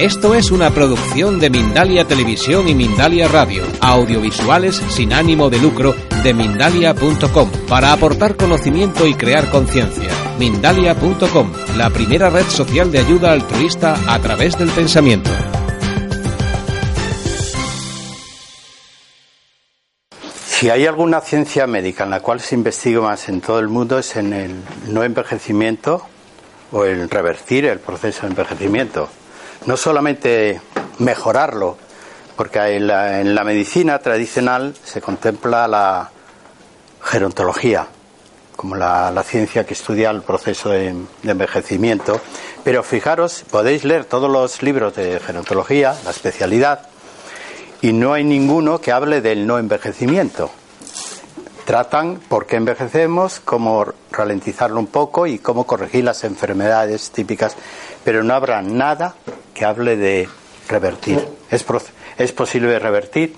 Esto es una producción de Mindalia Televisión y Mindalia Radio, audiovisuales sin ánimo de lucro de mindalia.com, para aportar conocimiento y crear conciencia. Mindalia.com, la primera red social de ayuda altruista a través del pensamiento. Si hay alguna ciencia médica en la cual se investiga más en todo el mundo es en el no envejecimiento o el revertir el proceso de envejecimiento no solamente mejorarlo, porque en la, medicina tradicional se contempla la gerontología, como la, ciencia que estudia el proceso de, envejecimiento. Pero fijaros, podéis leer todos los libros de gerontología, la especialidad, y no hay ninguno que hable del no envejecimiento. Tratan por qué envejecemos, cómo ralentizarlo un poco y cómo corregir las enfermedades típicas, pero no habrá nada que hable de revertir. ¿Es, ¿Es posible revertir?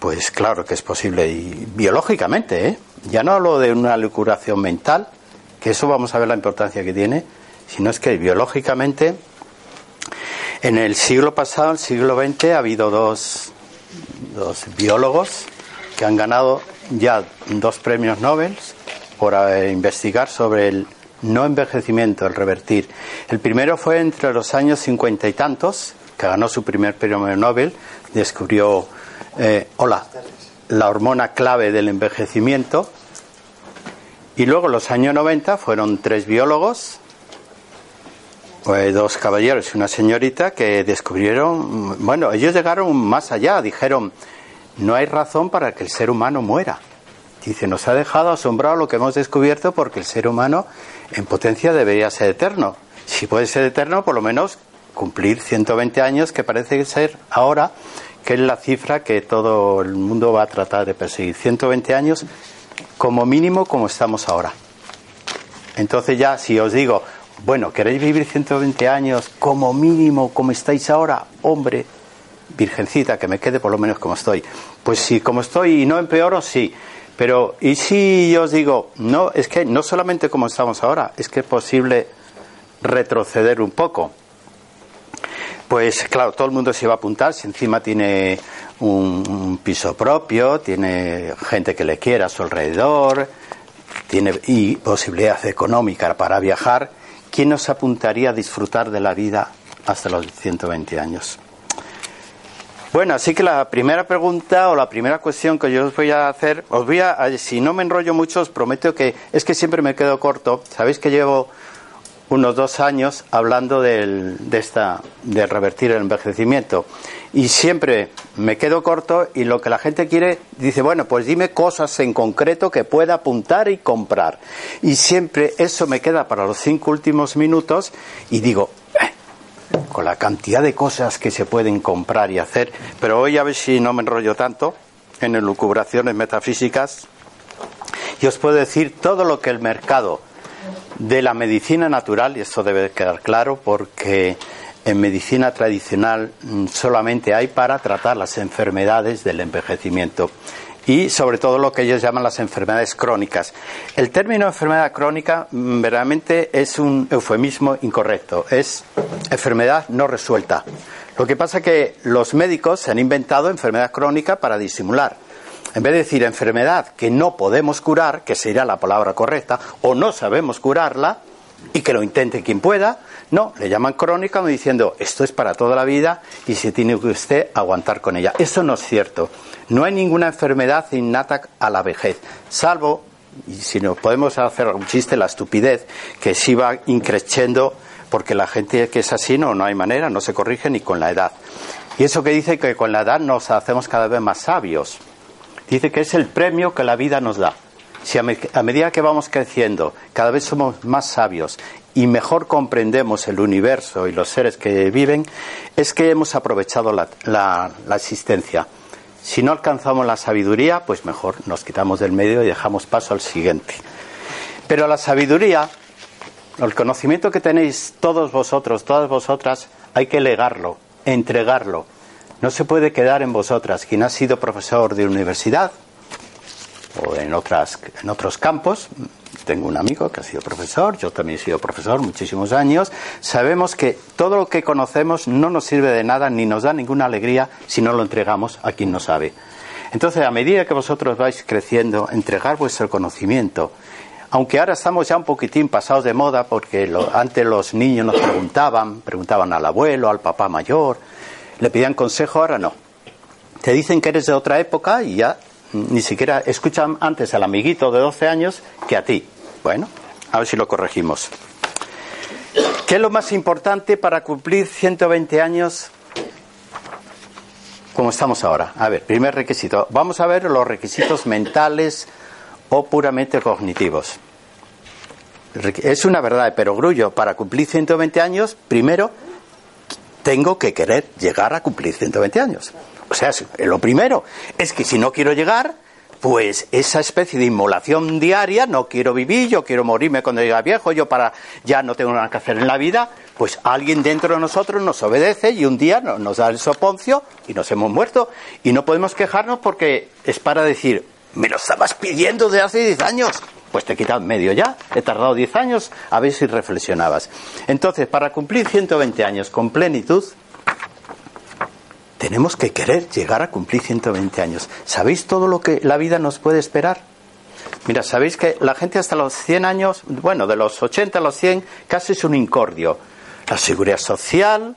Pues claro que es posible, y biológicamente, ¿eh? Ya no hablo de una curación mental, que eso vamos a ver la importancia que tiene, sino es que biológicamente, en el siglo pasado, el siglo XX, ha habido dos, dos biólogos que han ganado ya dos premios Nobel por eh, investigar sobre el no envejecimiento, el revertir. El primero fue entre los años cincuenta y tantos, que ganó su primer premio Nobel, descubrió, eh, hola, la hormona clave del envejecimiento. Y luego los años 90 fueron tres biólogos, dos caballeros y una señorita que descubrieron, bueno, ellos llegaron más allá, dijeron, no hay razón para que el ser humano muera. Dice, nos ha dejado asombrado lo que hemos descubierto porque el ser humano en potencia debería ser eterno. Si puede ser eterno, por lo menos cumplir 120 años, que parece ser ahora, que es la cifra que todo el mundo va a tratar de perseguir. 120 años como mínimo como estamos ahora. Entonces ya, si os digo, bueno, ¿queréis vivir 120 años como mínimo como estáis ahora? Hombre, virgencita, que me quede por lo menos como estoy. Pues sí, como estoy y no empeoro, sí. Pero, ¿y si yo os digo, no, es que no solamente como estamos ahora, es que es posible retroceder un poco? Pues claro, todo el mundo se va a apuntar si encima tiene un, piso propio, tiene gente que le quiera a su alrededor, tiene y posibilidad económica para viajar. ¿Quién nos apuntaría a disfrutar de la vida hasta los 120 años? Bueno, así que la primera pregunta o la primera cuestión que yo os voy a hacer, os voy a, si no me enrollo mucho, os prometo que es que siempre me quedo corto. Sabéis que llevo unos dos años hablando del, de esta, de revertir el envejecimiento. Y siempre me quedo corto y lo que la gente quiere, dice, bueno, pues dime cosas en concreto que pueda apuntar y comprar. Y siempre eso me queda para los cinco últimos minutos y digo, con la cantidad de cosas que se pueden comprar y hacer, pero hoy a ver si no me enrollo tanto en elucubraciones metafísicas y os puedo decir todo lo que el mercado de la medicina natural, y esto debe quedar claro porque en medicina tradicional mm, solamente hay para tratar las enfermedades del envejecimiento y sobre todo lo que ellos llaman las enfermedades crónicas. El término enfermedad crónica mm, verdaderamente es un eufemismo incorrecto, es enfermedad no resuelta. Lo que pasa es que los médicos se han inventado enfermedad crónica para disimular. En vez de decir enfermedad que no podemos curar, que sería la palabra correcta, o no sabemos curarla, y que lo intente quien pueda, no, le llaman crónica diciendo esto es para toda la vida y se tiene que usted aguantar con ella. Eso no es cierto. No hay ninguna enfermedad innata a la vejez, salvo, y si no podemos hacer un chiste, la estupidez, que sí va increciendo porque la gente que es así no, no hay manera, no se corrige ni con la edad. Y eso que dice que con la edad nos hacemos cada vez más sabios. Dice que es el premio que la vida nos da. Si a, medida que vamos creciendo cada vez somos más sabios y mejor comprendemos el universo y los seres que viven, es que hemos aprovechado la existencia. Si no alcanzamos la sabiduría, pues mejor nos quitamos del medio y dejamos paso al siguiente. Pero la sabiduría, el conocimiento que tenéis todos vosotros, todas vosotras, hay que legarlo, entregarlo. No se puede quedar en vosotras. Quien ha sido profesor de universidad o en, otras, en otros campos, tengo un amigo que ha sido profesor, yo también he sido profesor muchísimos años, sabemos que todo lo que conocemos no nos sirve de nada ni nos da ninguna alegría si no lo entregamos a quien no sabe. Entonces, a medida que vosotros vais creciendo, entregar vuestro conocimiento, aunque ahora estamos ya un poquitín pasados de moda, porque antes los niños nos preguntaban, preguntaban al abuelo, al papá mayor, le pedían consejo, ahora no. Te dicen que eres de otra época y ya ni siquiera escuchan antes al amiguito de 12 años que a ti. Bueno, a ver si lo corregimos. ¿Qué es lo más importante para cumplir 120 años como estamos ahora? A ver, primer requisito. Vamos a ver los requisitos mentales o puramente cognitivos. Es una verdad de perogrullo. Para cumplir 120 años, primero tengo que querer llegar a cumplir 120 años. O sea, lo primero es que si no quiero llegar, pues esa especie de inmolación diaria, no quiero vivir, yo quiero morirme cuando llegue viejo, yo para ya no tengo nada que hacer en la vida, pues alguien dentro de nosotros nos obedece y un día nos da el soponcio y nos hemos muerto y no podemos quejarnos porque es para decir, me lo estabas pidiendo de hace 10 años. Pues te he quitado medio ya, he tardado 10 años, a ver si reflexionabas. Entonces, para cumplir 120 años con plenitud, tenemos que querer llegar a cumplir 120 años. ¿Sabéis todo lo que la vida nos puede esperar? Mira, sabéis que la gente hasta los 100 años, bueno, de los 80 a los 100, casi es un incordio. La seguridad social,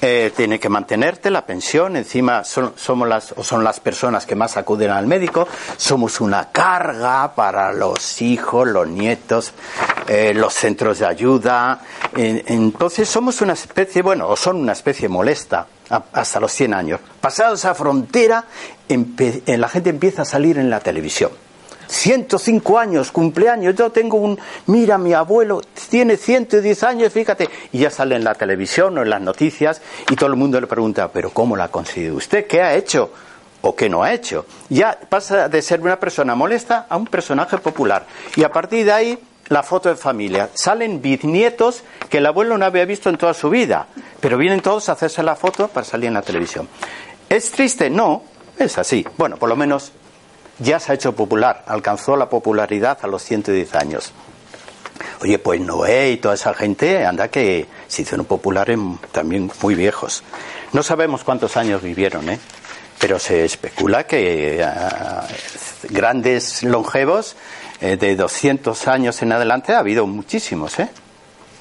eh, tiene que mantenerte la pensión, encima son, somos las, o son las personas que más acuden al médico, somos una carga para los hijos, los nietos, eh, los centros de ayuda, entonces somos una especie, bueno, o son una especie molesta hasta los 100 años. Pasado esa frontera, la gente empieza a salir en la televisión. 105 años, cumpleaños, yo tengo un, mira, mi abuelo tiene 110 años, fíjate, y ya sale en la televisión o en las noticias y todo el mundo le pregunta, pero ¿cómo la ha conseguido usted? ¿Qué ha hecho? ¿O qué no ha hecho? Ya pasa de ser una persona molesta a un personaje popular. Y a partir de ahí, la foto de familia. Salen bisnietos que el abuelo no había visto en toda su vida, pero vienen todos a hacerse la foto para salir en la televisión. ¿Es triste? No, es así. Bueno, por lo menos ya se ha hecho popular, alcanzó la popularidad a los 110 años. Oye, pues Noé y toda esa gente, anda que se hicieron populares también muy viejos. No sabemos cuántos años vivieron, ¿eh? Pero se especula que eh, grandes longevos eh, de 200 años en adelante ha habido muchísimos, ¿eh?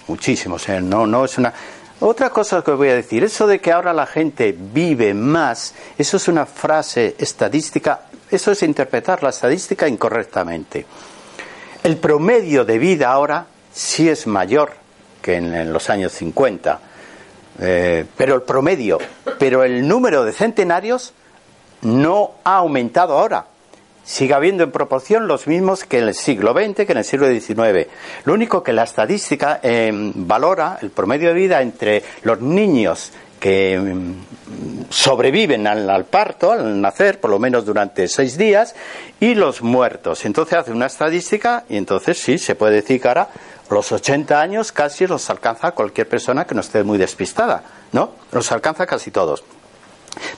Muchísimos, ¿eh? No, no es una... Otra cosa que voy a decir, eso de que ahora la gente vive más, eso es una frase estadística eso es interpretar la estadística incorrectamente. El promedio de vida ahora sí es mayor que en, los años 50, eh, pero el promedio, pero el número de centenarios no ha aumentado ahora. Sigue habiendo en proporción los mismos que en el siglo XX, que en el siglo XIX. Lo único que la estadística eh, valora el promedio de vida entre los niños que mm, sobreviven al, parto, al nacer, por lo menos durante seis días, y los muertos. Entonces hace una estadística y entonces sí, se puede decir que ahora los 80 años casi los alcanza cualquier persona que no esté muy despistada, ¿no? Los alcanza casi todos.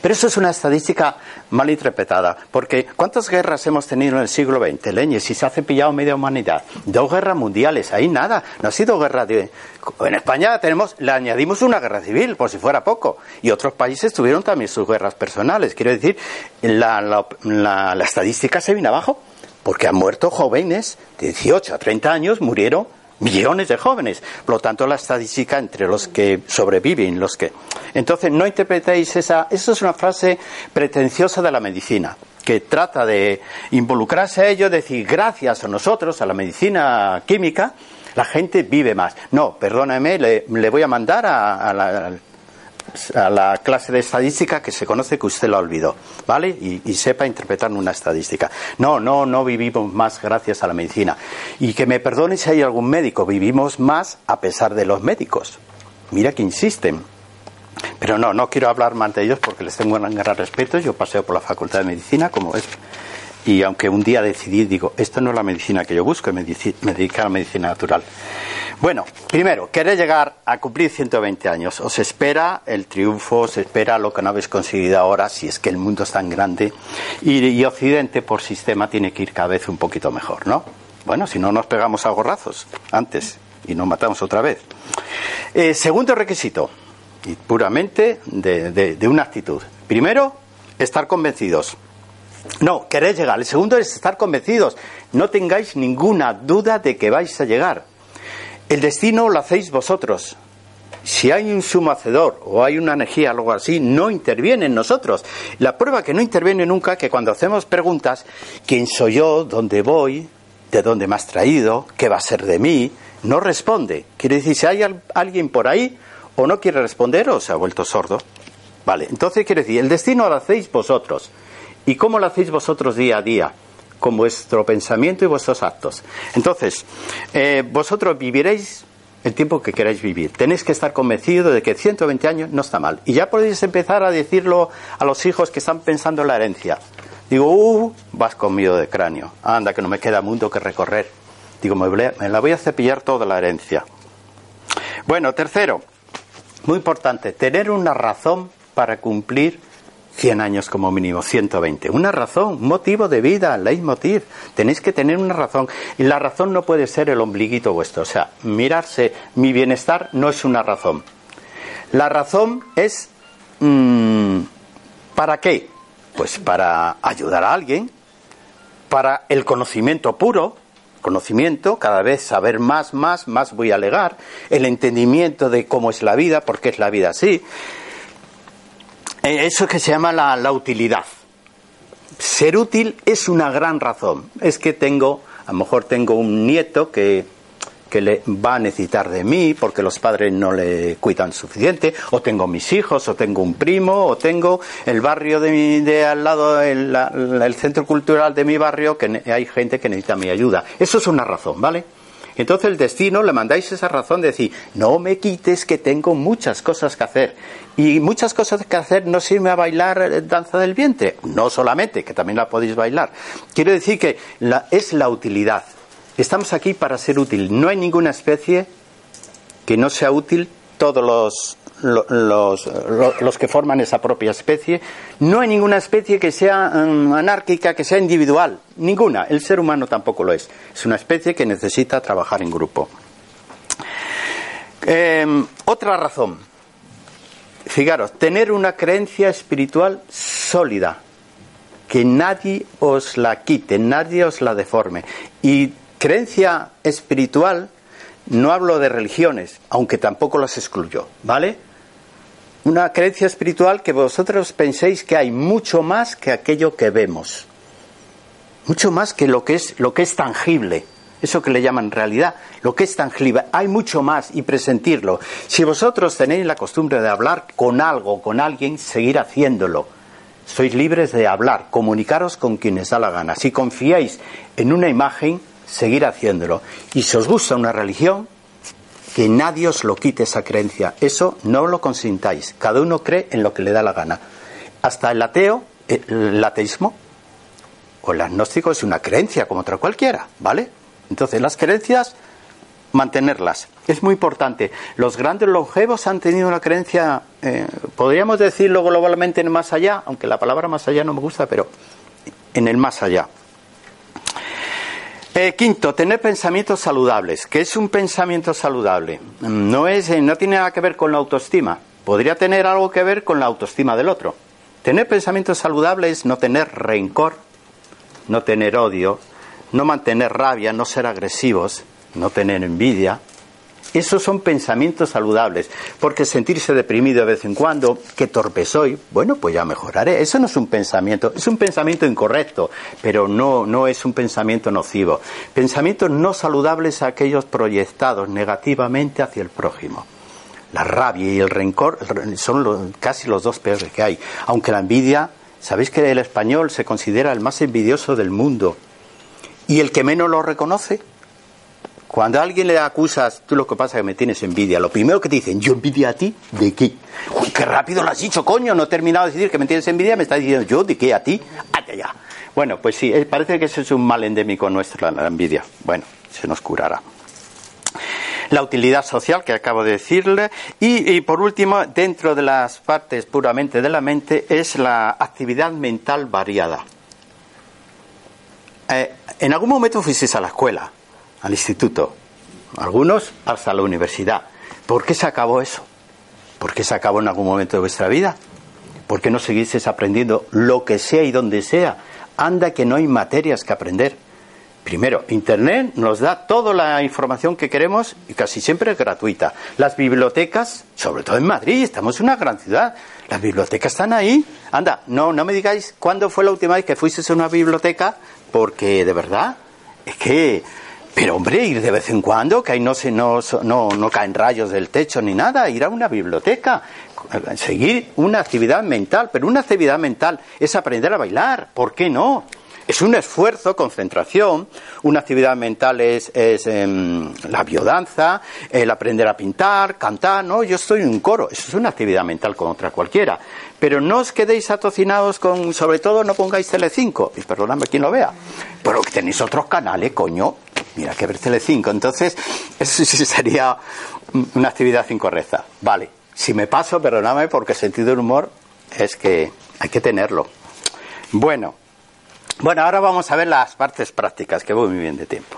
Pero eso es una estadística mal interpretada, porque ¿cuántas guerras hemos tenido en el siglo XX, Leñe? Si se ha cepillado media humanidad. Dos guerras mundiales, ahí nada, no ha sido guerra de... En España tenemos, le añadimos una guerra civil, por si fuera poco, y otros países tuvieron también sus guerras personales. Quiero decir, la, la, la estadística se viene abajo, porque han muerto jóvenes de 18 a 30 años, murieron millones de jóvenes. Por lo tanto, la estadística entre los que sobreviven, los que. Entonces, no interpretéis esa. Eso es una frase pretenciosa de la medicina que trata de involucrarse a ello, decir gracias a nosotros, a la medicina química, la gente vive más. No, perdóneme, le, le voy a mandar a, a la, a la clase de estadística que se conoce que usted lo olvidó, ¿vale? Y, sepa interpretar una estadística. No, no, no vivimos más gracias a la medicina. Y que me perdone si hay algún médico, vivimos más a pesar de los médicos. Mira que insisten. Pero no, no quiero hablar más de ellos porque les tengo un gran respeto. Yo paseo por la Facultad de Medicina, como es y aunque un día decidí, digo, esto no es la medicina que yo busco, me, dedico a la medicina natural. Bueno, primero, querer llegar a cumplir 120 años. Os espera el triunfo, os espera lo que no habéis conseguido ahora, si es que el mundo es tan grande. Y, y Occidente, por sistema, tiene que ir cada vez un poquito mejor, ¿no? Bueno, si no nos pegamos a gorrazos antes y nos matamos otra vez. Eh, segundo requisito, y puramente de, de una actitud. Primero, estar convencidos. No, queréis llegar. El segundo es estar convencidos. No tengáis ninguna duda de que vais a llegar. El destino lo hacéis vosotros. Si hay un sumo hacedor o hay una energía, algo así, no interviene en nosotros. La prueba que no interviene nunca que cuando hacemos preguntas, ¿quién soy yo? ¿Dónde voy? ¿De dónde me has traído? ¿Qué va a ser de mí? No responde. Quiere decir, si hay alguien por ahí o no quiere responder o se ha vuelto sordo. Vale, entonces quiere decir, el destino lo hacéis vosotros. ¿Y cómo lo hacéis vosotros día a día? Con vuestro pensamiento y vuestros actos. Entonces, eh, vosotros viviréis el tiempo que queráis vivir. Tenéis que estar convencidos de que 120 años no está mal. Y ya podéis empezar a decirlo a los hijos que están pensando en la herencia. Digo, uh, vas conmigo de cráneo. Anda, que no me queda mundo que recorrer. Digo, me, me la voy a cepillar toda la herencia. Bueno, tercero, muy importante, tener una razón para cumplir 100 años como mínimo, 120. Una razón, motivo de vida, leitmotiv. Tenéis que tener una razón. Y la razón no puede ser el ombliguito vuestro. O sea, mirarse mi bienestar no es una razón. La razón es mm, ¿para qué? Pues para ayudar a alguien, para el conocimiento puro, conocimiento, cada vez saber más, más, más voy a alegar, el entendimiento de cómo es la vida, por qué es la vida así, eso que se llama la, utilidad. Ser útil es una gran razón. Es que tengo, a lo mejor tengo un nieto que, que le va a necesitar de mí porque los padres no le cuidan suficiente, o tengo mis hijos, o tengo un primo, o tengo el barrio de, mi, de al lado, el, el centro cultural de mi barrio, que hay gente que necesita mi ayuda. Eso es una razón, ¿vale? Entonces el destino le mandáis esa razón de decir, no me quites que tengo muchas cosas que hacer. Y muchas cosas que hacer no sirve a bailar eh, danza del vientre. No solamente, que también la podéis bailar. Quiero decir que es la utilidad. Estamos aquí para ser útil. No hay ninguna especie que no sea útil. Todos los los, los, que forman esa propia especie. No hay ninguna especie que sea mm, anárquica, que sea individual. Ninguna. El ser humano tampoco lo es. Es una especie que necesita trabajar en grupo. Em, otra razón. Fijaros, tener una creencia espiritual sólida. Que nadie os la quite, nadie os la deforme. Y creencia espiritual no hablo de religiones, aunque tampoco las excluyo, ¿vale? una creencia espiritual que vosotros penséis que hay mucho más que aquello que vemos. Mucho más que lo que es, lo que es tangible. Eso que le llaman realidad, lo que es tangible. Hay mucho más y presentirlo. Si vosotros tenéis la costumbre de hablar con algo, con alguien, seguir haciéndolo. Sois libres de hablar, comunicaros con quienes da la gana. Si confiáis en una imagen, seguir haciéndolo. Y si os gusta una religión, que nadie os lo quite esa creencia. Eso no lo consintáis. Cada uno cree en lo que le da la gana. Hasta el ateo, el ateísmo o el agnóstico es una creencia como otra cualquiera, ¿vale? Entonces las creencias, mantenerlas. Es muy importante. Los grandes longevos han tenido una creencia, eh, podríamos decirlo globalmente en más allá, aunque la palabra más allá no me gusta, pero en el más allá. Eh, quinto, tener pensamientos saludables. ¿Qué es un pensamiento saludable? No, es, eh, no tiene nada que ver con la autoestima. Podría tener algo que ver con la autoestima del otro. Tener pensamientos saludables es no tener rencor, no tener odio, no mantener rabia, no ser agresivos, no tener envidia, esos son pensamientos saludables, porque sentirse deprimido de vez en cuando, qué torpe soy, bueno, pues ya mejoraré. Eso no es un pensamiento, es un pensamiento incorrecto, pero no, no es un pensamiento nocivo. Pensamientos no saludables aquellos proyectados negativamente hacia el prójimo. La rabia y el rencor son casi los dos peores que hay. Aunque la envidia, sabéis que el español se considera el más envidioso del mundo. ¿Y el que menos lo reconoce? Cuando a alguien le acusas, tú lo que pasa es que me tienes envidia. Lo primero que te dicen, ¿yo envidia a ti? ¿De qué? Uy, qué rápido lo has dicho, coño. No he terminado de decir que me tienes envidia, me estás diciendo, ¿yo de qué? ¿A ti? ¡Allá, ya! Bueno, pues sí, eh, parece que ese es un mal endémico nuestro, la envidia. Bueno, se nos curará la utilidad social que acabo de decirle y, por último dentro de las partes puramente de la mente es la actividad mental variada eh, en algún momento fuisteis a la escuela, al instituto, algunos hasta la universidad. ¿Por qué se acabó eso? ¿Por qué se acabó en algún momento de vuestra vida? ¿Por qué no seguisteis aprendiendo lo que sea y donde sea? Anda que no hay materias que aprender. Primero, Internet nos da toda la información que queremos y casi siempre es gratuita. Las bibliotecas, sobre todo en Madrid, estamos en una gran ciudad, las bibliotecas están ahí. Anda, no, no me digáis cuándo fue la última vez que fuisteis a una biblioteca, porque de verdad, es que pero hombre, ir de vez en cuando, que ahí no, se, no, no, no caen rayos del techo ni nada, ir a una biblioteca, seguir una actividad mental, pero una actividad mental es aprender a bailar, ¿por qué no? Es un esfuerzo, concentración. Una actividad mental es, em, la biodanza, el aprender a pintar, cantar. No, yo estoy en un coro. Eso es una actividad mental como otra cualquiera. Pero no os quedéis atocinados con, sobre todo, no pongáis Telecinco. Y perdóname quien lo vea. Pero tenéis otros canales, coño. Mira que ver Telecinco. Entonces, eso sí sería una actividad incorrecta. Vale. Si me paso, perdóname, porque sentido del humor es que hay que tenerlo. Bueno, bueno, ahora vamos a ver las partes prácticas, que voy muy bien de tiempo.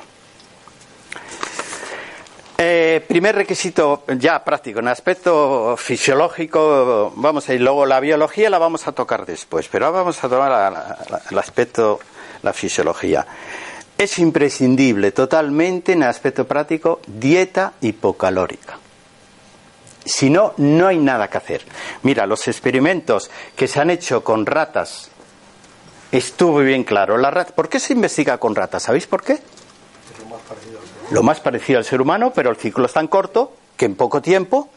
Eh, primer requisito ya práctico, en aspecto fisiológico, vamos a ir luego la biología la vamos a tocar después, pero ahora vamos a tomar el aspecto, la fisiología. Es imprescindible totalmente en el aspecto práctico dieta hipocalórica. Si no, no hay nada que hacer. Mira, los experimentos que se han hecho con ratas estuvo bien claro. La ¿Por qué se investiga con ratas? ¿Sabéis por qué? Lo más parecido al ser humano, pero el ciclo es tan corto que en poco tiempo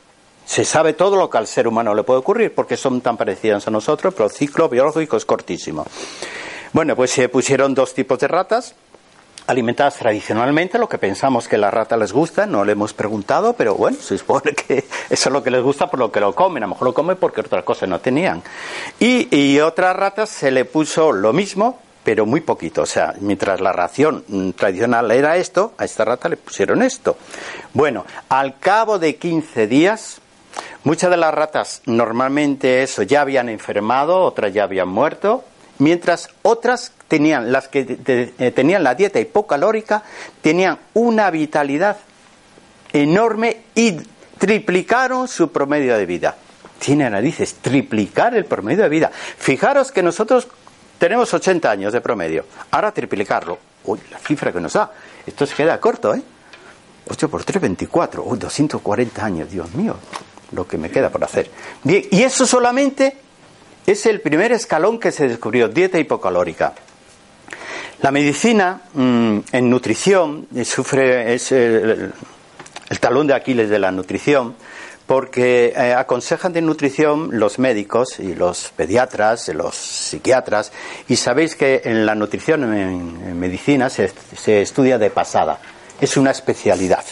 se sabe todo lo que al ser humano le puede ocurrir, porque son tan parecidas a nosotros, pero el ciclo biológico es cortísimo. Bueno, pues se pusieron dos tipos de ratas alimentadas tradicionalmente, lo que pensamos que a la rata les gusta, no le hemos preguntado, pero bueno, se supone que eso es lo que les gusta por lo que lo comen, a lo mejor lo comen porque otra cosa no tenían. Y, otras ratas se le puso lo mismo, pero muy poquito, o sea, mientras la ración mm, tradicional era esto, a esta rata le pusieron esto. Bueno, al cabo de 15 días, muchas de las ratas normalmente eso ya habían enfermado, otras ya habían muerto, mientras otras tenían las que eh, tenían la dieta hipocalórica tenían una vitalidad enorme y triplicaron su promedio de vida. Tiene narices, triplicar el promedio de vida. Fijaros que nosotros tenemos 80 años de promedio. Ahora triplicarlo. Uy, la cifra que nos da. Esto se queda corto, ¿eh? 8 por 3, 24. Uy, 240 años, Dios mío. Lo que me queda por hacer. Bien, y eso solamente es el primer escalón que se descubrió, dieta hipocalórica. La medicina mm, en nutrición eh, sufre es el, talón de Aquiles de la nutrición porque eh, aconsejan de nutrición los médicos y los pediatras, los psiquiatras, y sabéis que en la nutrición en, medicina se, se, estudia de pasada, es una especialidad.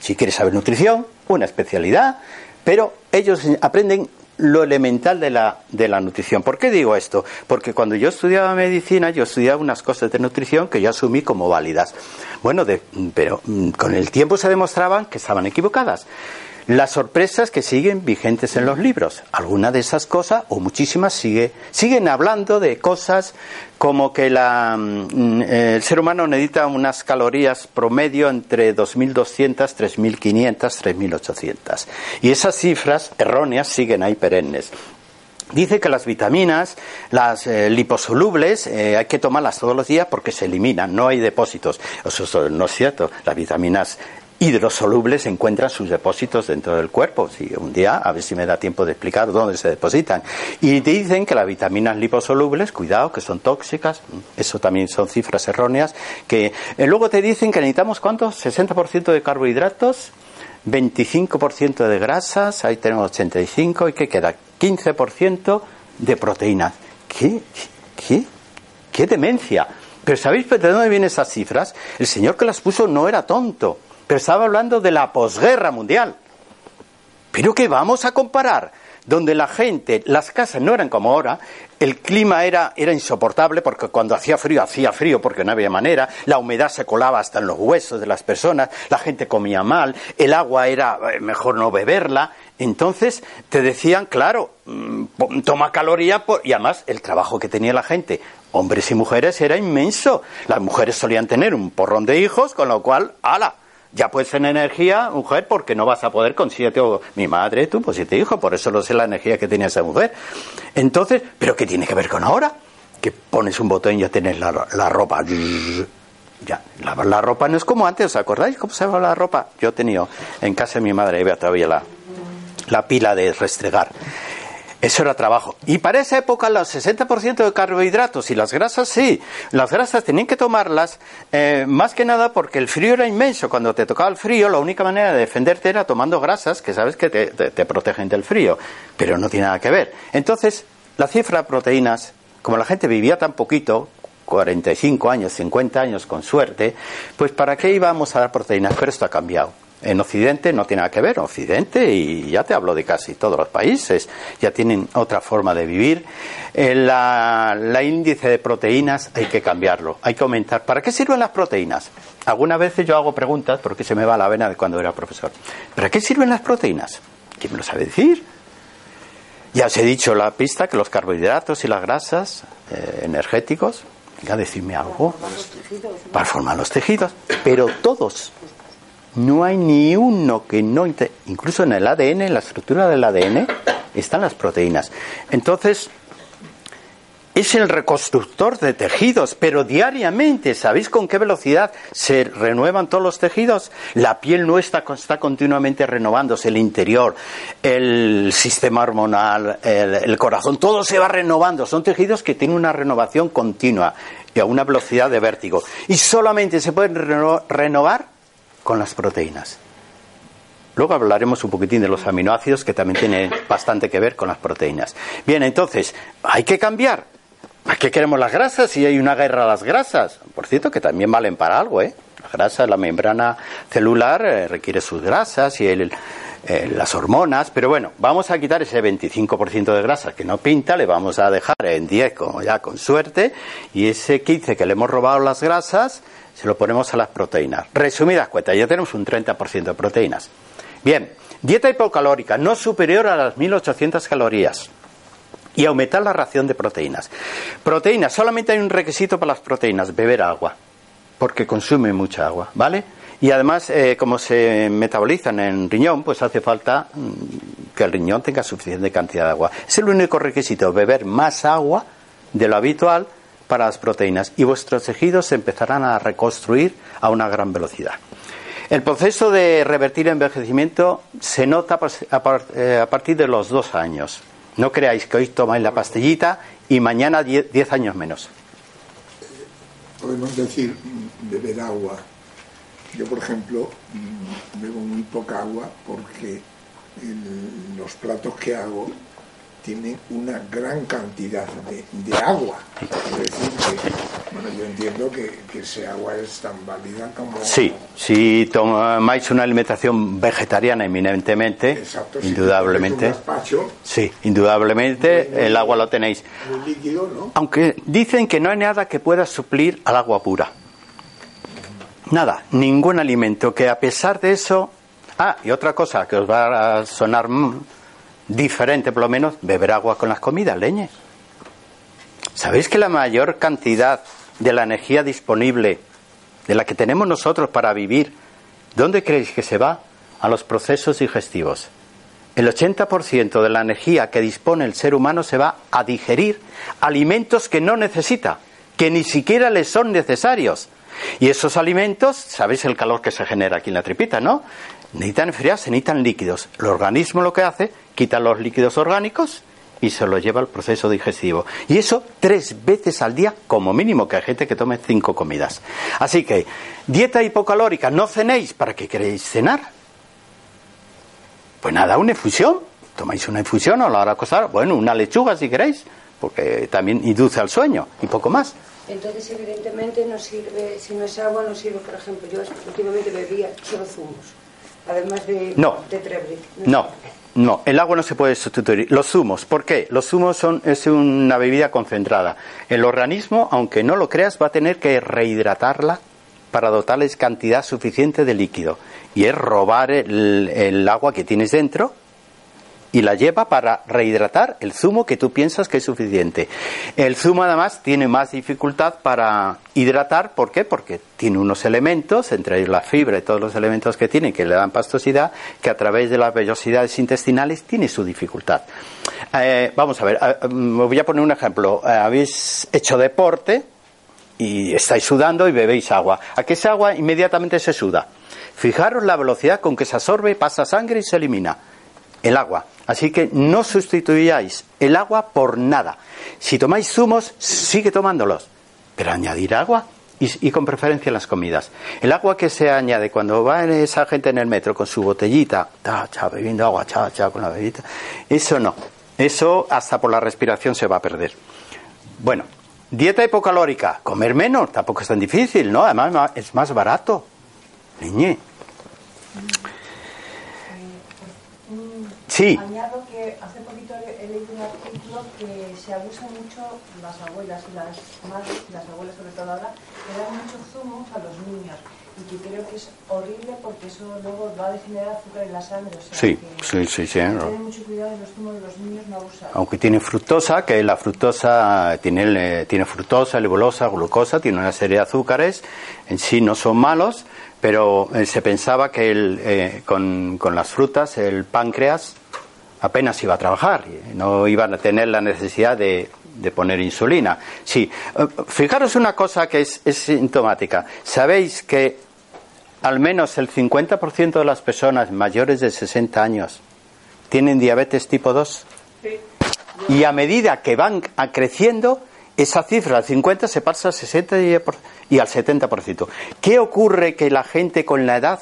Si quieres saber nutrición, una especialidad, pero ellos aprenden lo elemental de la, de la nutrición. ¿Por qué digo esto? Porque cuando yo estudiaba medicina, yo estudiaba unas cosas de nutrición que yo asumí como válidas. Bueno, pero mm, con el tiempo se demostraban que estaban equivocadas. Las sorpresas que siguen vigentes en los libros. Algunas de esas cosas, o muchísimas, sigue, siguen hablando de cosas como que la, mm, el ser humano necesita unas calorías promedio entre 2.200, 3.500, 3.800. Y esas cifras erróneas siguen ahí perennes. Dice que las vitaminas, las eh, liposolubles, eh, hay que tomarlas todos los días porque se eliminan, no hay depósitos. Eso no es cierto. Las vitaminas hidrosolubles encuentran sus depósitos dentro del cuerpo. Si un día, a ver si me da tiempo de explicar dónde se depositan. Y dicen que las vitaminas liposolubles, cuidado, que son tóxicas, eso también son cifras erróneas, que eh, luego te dicen que necesitamos cuántos, 60% de carbohidratos, 25% de grasas, ahí tenemos 85, ¿y qué queda? 15% de proteínas. ¿Qué? ¿Qué? ¿Qué demencia? Pero ¿sabéis de dónde vienen esas cifras? El señor que las puso no era tonto estaba hablando de la posguerra mundial. Pero que vamos a comparar, donde la gente, las casas no eran como ahora, el clima era, era insoportable porque cuando hacía frío, hacía frío porque no había manera, la humedad se colaba hasta en los huesos de las personas, la gente comía mal, el agua era eh, mejor no beberla, Entonces te decían, claro, mm, toma caloría y además el trabajo que tenía la gente, hombres y mujeres, era inmenso. Las mujeres solían tener un porrón de hijos, con lo cual, ala, ya puedes tener energía, mujer, porque no vas a poder con mi madre, tú, pues siete hijos, por eso lo sé la energía que tenía esa mujer. Entonces, ¿pero qué tiene que ver con ahora? Que pones un botón y ya tienes la, ropa. Ya, lavar la ropa no es como antes, ¿os acordáis cómo se lava la ropa? Yo tenido en casa de mi madre, veo todavía la, la pila de restregar. Eso era trabajo. Y para esa época, los 60% de carbohidratos y las grasas, sí. Las grasas tenían que tomarlas eh, más que nada porque el frío era inmenso. Cuando te tocaba el frío, la única manera de defenderte era tomando grasas, que sabes que te, te protegen del frío. Pero no tiene nada que ver. Entonces, la cifra de proteínas, como la gente vivía tan poquito, 45 años, 50 años con suerte, pues ¿para qué íbamos a dar proteínas? Pero esto ha cambiado. En Occidente no tiene nada que ver. Occidente, y ya te hablo de casi todos los países, ya tienen otra forma de vivir. La, la, índice de proteínas hay que cambiarlo, hay que aumentar. ¿Para qué sirven las proteínas? Algunas veces yo hago preguntas porque se me va la vena de cuando era profesor. ¿Para qué sirven las proteínas? ¿Quién me lo sabe decir? Ya os he dicho la pista que los carbohidratos y las grasas eh, energéticos, venga, decirme algo, para formar los tejidos, pero todos no hay ni uno que no... Incluso en el ADN, en la estructura del ADN, están las proteínas. Entonces, es el reconstructor de tejidos, pero diariamente, ¿sabéis con qué velocidad se renuevan todos los tejidos? La piel nuestra está continuamente renovándose, el interior, el sistema hormonal, el, el corazón, todo se va renovando. Son tejidos que tienen una renovación continua y a una velocidad de vértigo. Y solamente se pueden renovar con las proteínas. Luego hablaremos un poquitín de los aminoácidos que también tienen bastante que ver con las proteínas. Bien, entonces, hay que cambiar. ¿Para qué queremos las grasas si hay una guerra a las grasas? Por cierto, que también valen para algo, ¿eh? La grasa, la membrana celular eh, requiere sus grasas y el, eh, las hormonas, pero bueno, vamos a quitar ese 25% de grasa que no pinta, le vamos a dejar en 10 como ya con suerte, y ese 15 que le hemos robado las grasas, se lo ponemos a las proteínas. Resumidas cuentas, ya tenemos un 30% de proteínas. Bien, dieta hipocalórica no superior a las 1800 calorías y aumentar la ración de proteínas. Proteínas, solamente hay un requisito para las proteínas, beber agua, porque consume mucha agua, ¿vale? Y además, eh, como se metabolizan en riñón, pues hace falta mm, que el riñón tenga suficiente cantidad de agua. Es el único requisito, beber más agua de lo habitual para las proteínas y vuestros tejidos se empezarán a reconstruir a una gran velocidad. El proceso de revertir envejecimiento se nota eh, a partir de los dos años. No creáis que hoy tomáis la pastillita y mañana diez años menos. Podemos decir beber agua. Yo, por ejemplo, bebo muy poca agua porque los platos que hago tiene una gran cantidad de, agua. Es decir, que, bueno, yo entiendo que, que, ese agua es tan válida como... Sí, si tomáis una alimentación vegetariana eminentemente, indudablemente... sí, indudablemente el agua lo tenéis. Muy líquido, ¿no? Aunque dicen que no hay nada que pueda suplir al agua pura. Nada, ningún alimento que a pesar de eso... Ah, y otra cosa que os va a sonar diferente, por lo menos, beber agua con las comidas, leñe. ¿Sabéis que la mayor cantidad de la energía disponible, de la que tenemos nosotros para vivir, ¿dónde creéis que se va? A los procesos digestivos. El 80% de la energía que dispone el ser humano se va a digerir alimentos que no necesita, que ni siquiera le son necesarios. Y esos alimentos, sabéis el calor que se genera aquí en la tripita, ¿no? Necesitan enfriarse, necesitan líquidos. El organismo lo que hace, quita los líquidos orgánicos y se los lleva al proceso digestivo. Y eso tres veces al día como mínimo, que hay gente que tome cinco comidas. Así que, dieta hipocalórica, no cenéis, ¿para qué queréis cenar? Pues nada, una infusión. Tomáis una infusión o la hora acostar, bueno, una lechuga si queréis, porque también induce al sueño y poco más. Entonces, evidentemente, no sirve, si no es agua, no sirve, por ejemplo, yo últimamente bebía solo además de, no, No, no, el agua no se puede sustituir. Los zumos, ¿por qué? Los zumos son, es una bebida concentrada. El organismo, aunque no lo creas, va a tener que rehidratarla para dotarles cantidad suficiente de líquido. Y es robar el, agua que tienes dentro y la lleva para rehidratar el zumo que tú piensas que es suficiente. El zumo además tiene más dificultad para hidratar, ¿por qué? Porque tiene unos elementos, entre la fibra y todos los elementos que tiene que le dan pastosidad, que a través de las vellosidades intestinales tiene su dificultad. Eh, vamos a ver, voy a poner un ejemplo. Eh, habéis hecho deporte y estáis sudando y bebéis agua. ¿A qué ese agua inmediatamente se suda? Fijaros la velocidad con que se absorbe, pasa sangre y se elimina el agua. Así que no sustituyáis el agua por nada. Si tomáis zumos, sigue tomándolos, pero añadir agua y, con preferencia en las comidas. El agua que se añade cuando va esa gente en el metro con su botellita, cha, bebiendo agua, cha, cha, con la bebida, eso no. Eso hasta por la respiración se va a perder. Bueno, dieta hipocalórica, comer menos, tampoco es tan difícil, ¿no? Además es más barato. Niñe. Sí. Añado que hace poquito he leído un artículo que se abusa mucho las abuelas y las madres, las abuelas sobre todo ahora, que dan mucho zumo a los niños y que creo que es horrible porque eso luego va a generar azúcar en la sangre. O sea sí, sí, sí, sí. Tienen mucho cuidado de los zumos de los niños no abusar. Aunque tiene fructosa, que la fructosa tiene, tiene fructosa, lebulosa, glucosa, tiene una serie de azúcares, en sí no son malos, pero eh, se pensaba que el, eh, con, con las frutas el páncreas apenas iba a trabajar, no iban a tener la necesidad de, poner insulina. Sí, eh, fijaros una cosa que es, sintomática. ¿Sabéis que al menos el 50% de las personas mayores de 60 años tienen diabetes tipo 2? Y a medida que van creciendo, esa cifra al 50 se pasa al 60 y al 70%. ¿Qué ocurre que la gente con la edad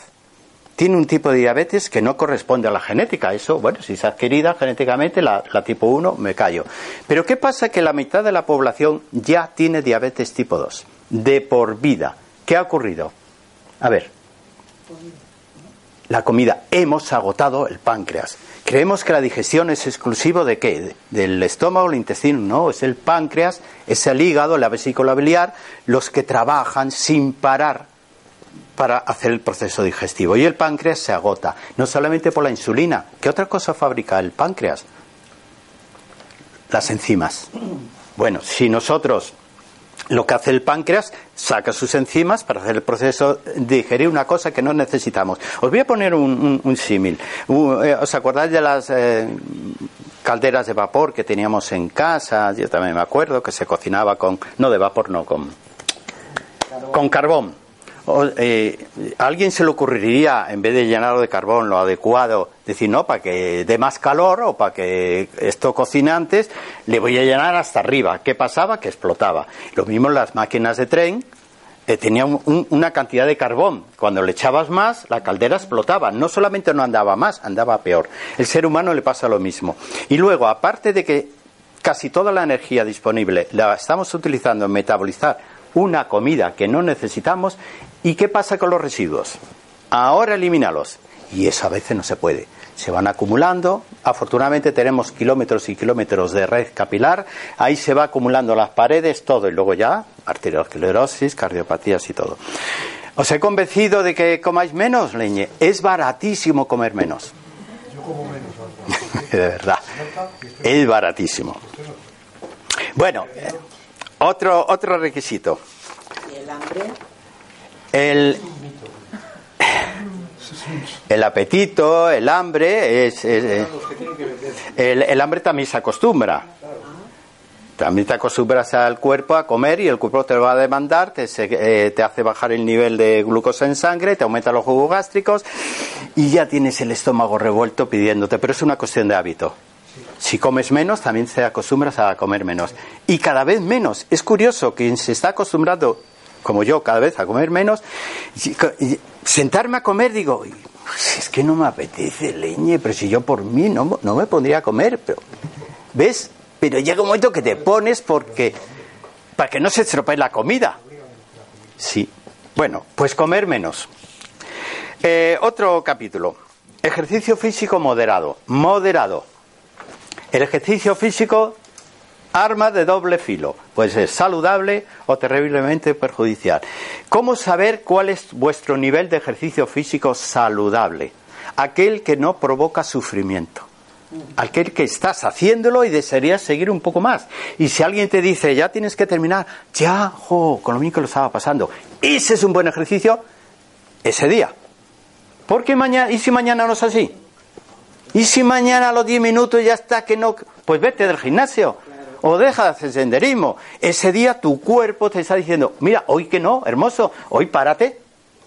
tiene un tipo de diabetes que no corresponde a la genética. Eso, bueno, si es adquirida genéticamente, la, tipo 1, me callo. Pero ¿qué pasa? Que la mitad de la población ya tiene diabetes tipo 2, de por vida. ¿Qué ha ocurrido? A ver. La comida. Hemos agotado el páncreas. Creemos que la digestión es exclusivo de qué? Del estómago, el intestino. No, es el páncreas, es el hígado, la vesícula biliar, los que trabajan sin parar para hacer el proceso digestivo. Y el páncreas se agota, no solamente por la insulina. ¿Qué otra cosa fabrica el páncreas? Las enzimas. Bueno, si nosotros lo que hace el páncreas, saca sus enzimas para hacer el proceso de digerir una cosa que no necesitamos. Os voy a poner un, símil. Eh, ¿Os acordáis de las eh, calderas de vapor que teníamos en casa? Yo también me acuerdo que se cocinaba con, no de vapor, no, con, con carbón. Eh, alguien se le ocurriría, en vez de llenarlo de carbón, lo adecuado, decir, no, para que dé más calor o para que esto cocine antes, le voy a llenar hasta arriba. ¿Qué pasaba? Que explotaba. Lo mismo las máquinas de tren, eh, tenían una cantidad de carbón. Cuando le echabas más, la caldera explotaba. No solamente no andaba más, andaba peor. El ser humano le pasa lo mismo. Y luego, aparte de que casi toda la energía disponible la estamos utilizando en metabolizar una comida que no necesitamos, ¿Y qué pasa con los residuos? Ahora elimínalos. Y eso a veces no se puede. Se van acumulando. Afortunadamente tenemos kilómetros y kilómetros de red capilar. Ahí se va acumulando las paredes, todo. Y luego ya arteriosclerosis, cardiopatías y todo. ¿Os he convencido de que comáis menos, leñe? Es baratísimo comer menos. Yo como menos. de verdad. Es baratísimo. Bueno, otro, otro requisito. ¿Y el hambre? El, el apetito, el hambre, es, el, el, hambre también se acostumbra. También te acostumbras al cuerpo a comer y el cuerpo te lo va a demandar, te, eh, te hace bajar el nivel de glucosa en sangre, te aumenta los jugos gástricos y ya tienes el estómago revuelto pidiéndote. Pero es una cuestión de hábito. Si comes menos, también te acostumbras a comer menos. Y cada vez menos. Es curioso que se está acostumbrado como yo, cada vez a comer menos, sentarme a comer, digo, es que no me apetece leñe, pero si yo por mí no, no me pondría a comer, pero, ¿ves? Pero llega un momento que te pones porque, para que no se estropee la comida. Sí. Bueno, pues comer menos. Eh, otro capítulo. Ejercicio físico moderado. Moderado. El ejercicio físico Arma de doble filo. Puede ser saludable o terriblemente perjudicial. ¿Cómo saber cuál es vuestro nivel de ejercicio físico saludable? Aquel que no provoca sufrimiento. Aquel que estás haciéndolo y desearías seguir un poco más. Y si alguien te dice, ya tienes que terminar, ya, jo, con lo mismo que lo estaba pasando. Ese es un buen ejercicio ese día. Porque mañana, ¿y si mañana no es así? ¿Y si mañana a los 10 minutos ya está que no? Pues vete del gimnasio o deja de hacer senderismo. Ese día tu cuerpo te está diciendo, mira, hoy que no, hermoso, hoy párate,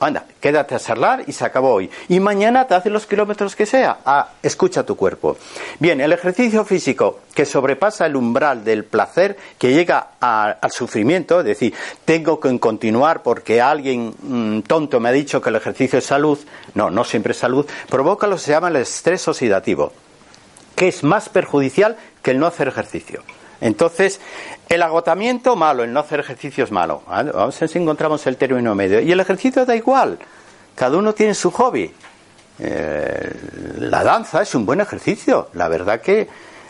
anda, quédate a charlar y se acabó hoy. Y mañana te hace los kilómetros que sea. Ah, escucha tu cuerpo. Bien, el ejercicio físico que sobrepasa el umbral del placer, que llega al sufrimiento, es decir, tengo que continuar porque alguien mm, tonto me ha dicho que el ejercicio es salud, no, no siempre es salud, provoca lo que se llama el estrés oxidativo, que es más perjudicial que el no hacer ejercicio. Entonces, el agotamiento malo, el no hacer ejercicio es malo. Vamos a ver si encontramos el término medio. Y el ejercicio da igual. Cada uno tiene su hobby. Eh, la danza es un buen ejercicio. La verdad que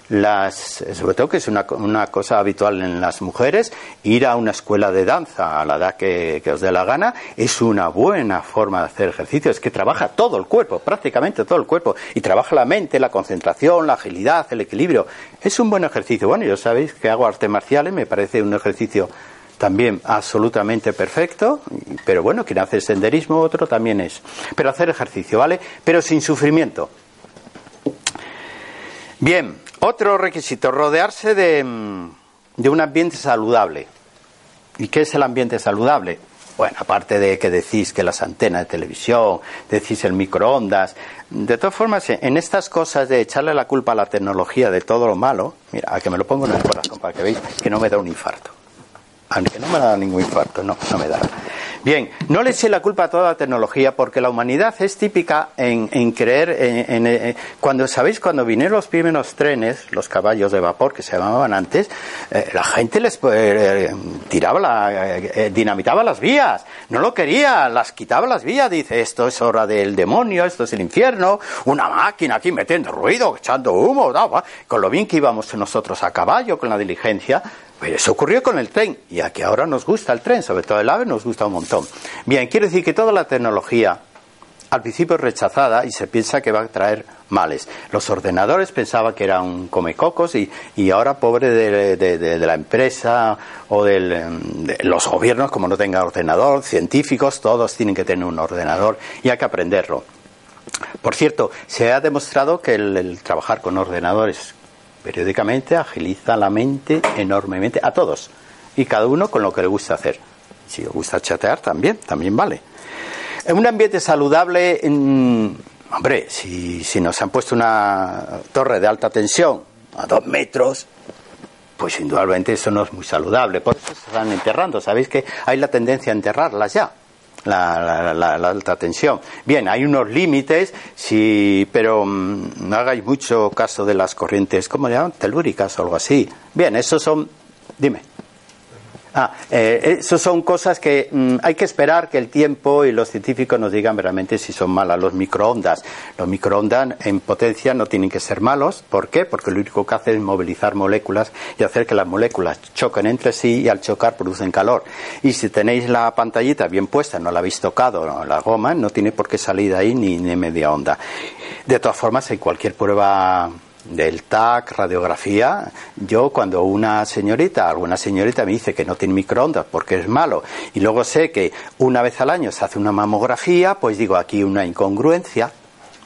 las, sobre todo que es una, una, cosa habitual en las mujeres, ir a una escuela de danza a la edad que, que, os dé la gana es una buena forma de hacer ejercicio, es que trabaja todo el cuerpo, prácticamente todo el cuerpo, y trabaja la mente, la concentración, la agilidad, el equilibrio. Es un buen ejercicio. Bueno, yo sabéis que hago artes marciales, me parece un ejercicio también absolutamente perfecto, pero bueno, quien hace senderismo, otro también es. Pero hacer ejercicio, ¿vale? Pero sin sufrimiento. Bien, otro requisito, rodearse de, de, un ambiente saludable. ¿Y qué es el ambiente saludable? Bueno, aparte de que decís que las antenas de televisión, decís el microondas, de todas formas, en estas cosas de echarle la culpa a la tecnología de todo lo malo, mira, a que me lo pongo en el corazón para que veáis que no me da un infarto. Aunque no me da ningún infarto, no, no me da. Bien, no le eché la culpa a toda la tecnología porque la humanidad es típica en, creer en, en, cuando sabéis cuando vinieron los primeros trenes, los caballos de vapor que se llamaban antes, eh, la gente les eh, tiraba la, eh, dinamitaba las vías, no lo quería, las quitaba las vías, dice esto es hora del demonio, esto es el infierno, una máquina aquí metiendo ruido, echando humo, con lo bien que íbamos nosotros a caballo con la diligencia, pero eso ocurrió con el tren, y aquí ahora nos gusta el tren, sobre todo el AVE nos gusta un montón. Bien, quiere decir que toda la tecnología al principio es rechazada y se piensa que va a traer males. Los ordenadores pensaban que era un comecocos y, y ahora pobre de, de, la empresa o del, de los gobiernos, como no tengan ordenador, científicos, todos tienen que tener un ordenador y hay que aprenderlo. Por cierto, se ha demostrado que el trabajar con ordenadores periódicamente agiliza la mente enormemente a todos y cada uno con lo que le gusta hacer. Si le gusta chatear también, también vale. En un ambiente saludable, en, hombre, si, si nos han puesto una torre de alta tensión a dos metros, pues indudablemente eso no es muy saludable. Por eso se están enterrando. Sabéis que hay la tendencia a enterrarlas ya. La, la, la, alta tensión. Bien, hay unos límites, sí, pero mmm, no hagáis mucho caso de las corrientes, ¿cómo llaman? Telúricas o algo así. Bien, esos son. Dime. Ah, eh, eso son cosas que mmm, hay que esperar que el tiempo y los científicos nos digan realmente si son malas. Los microondas. Los microondas en potencia no tienen que ser malos. ¿Por qué? Porque lo único que hacen es movilizar moléculas y hacer que las moléculas choquen entre sí y al chocar producen calor. Y si tenéis la pantallita bien puesta, no la habéis tocado, la goma, no tiene por qué salir de ahí ni, ni media onda. De todas formas, en cualquier prueba del TAC, radiografía, yo cuando una señorita, alguna señorita me dice que no tiene microondas porque es malo y luego sé que una vez al año se hace una mamografía, pues digo aquí una incongruencia.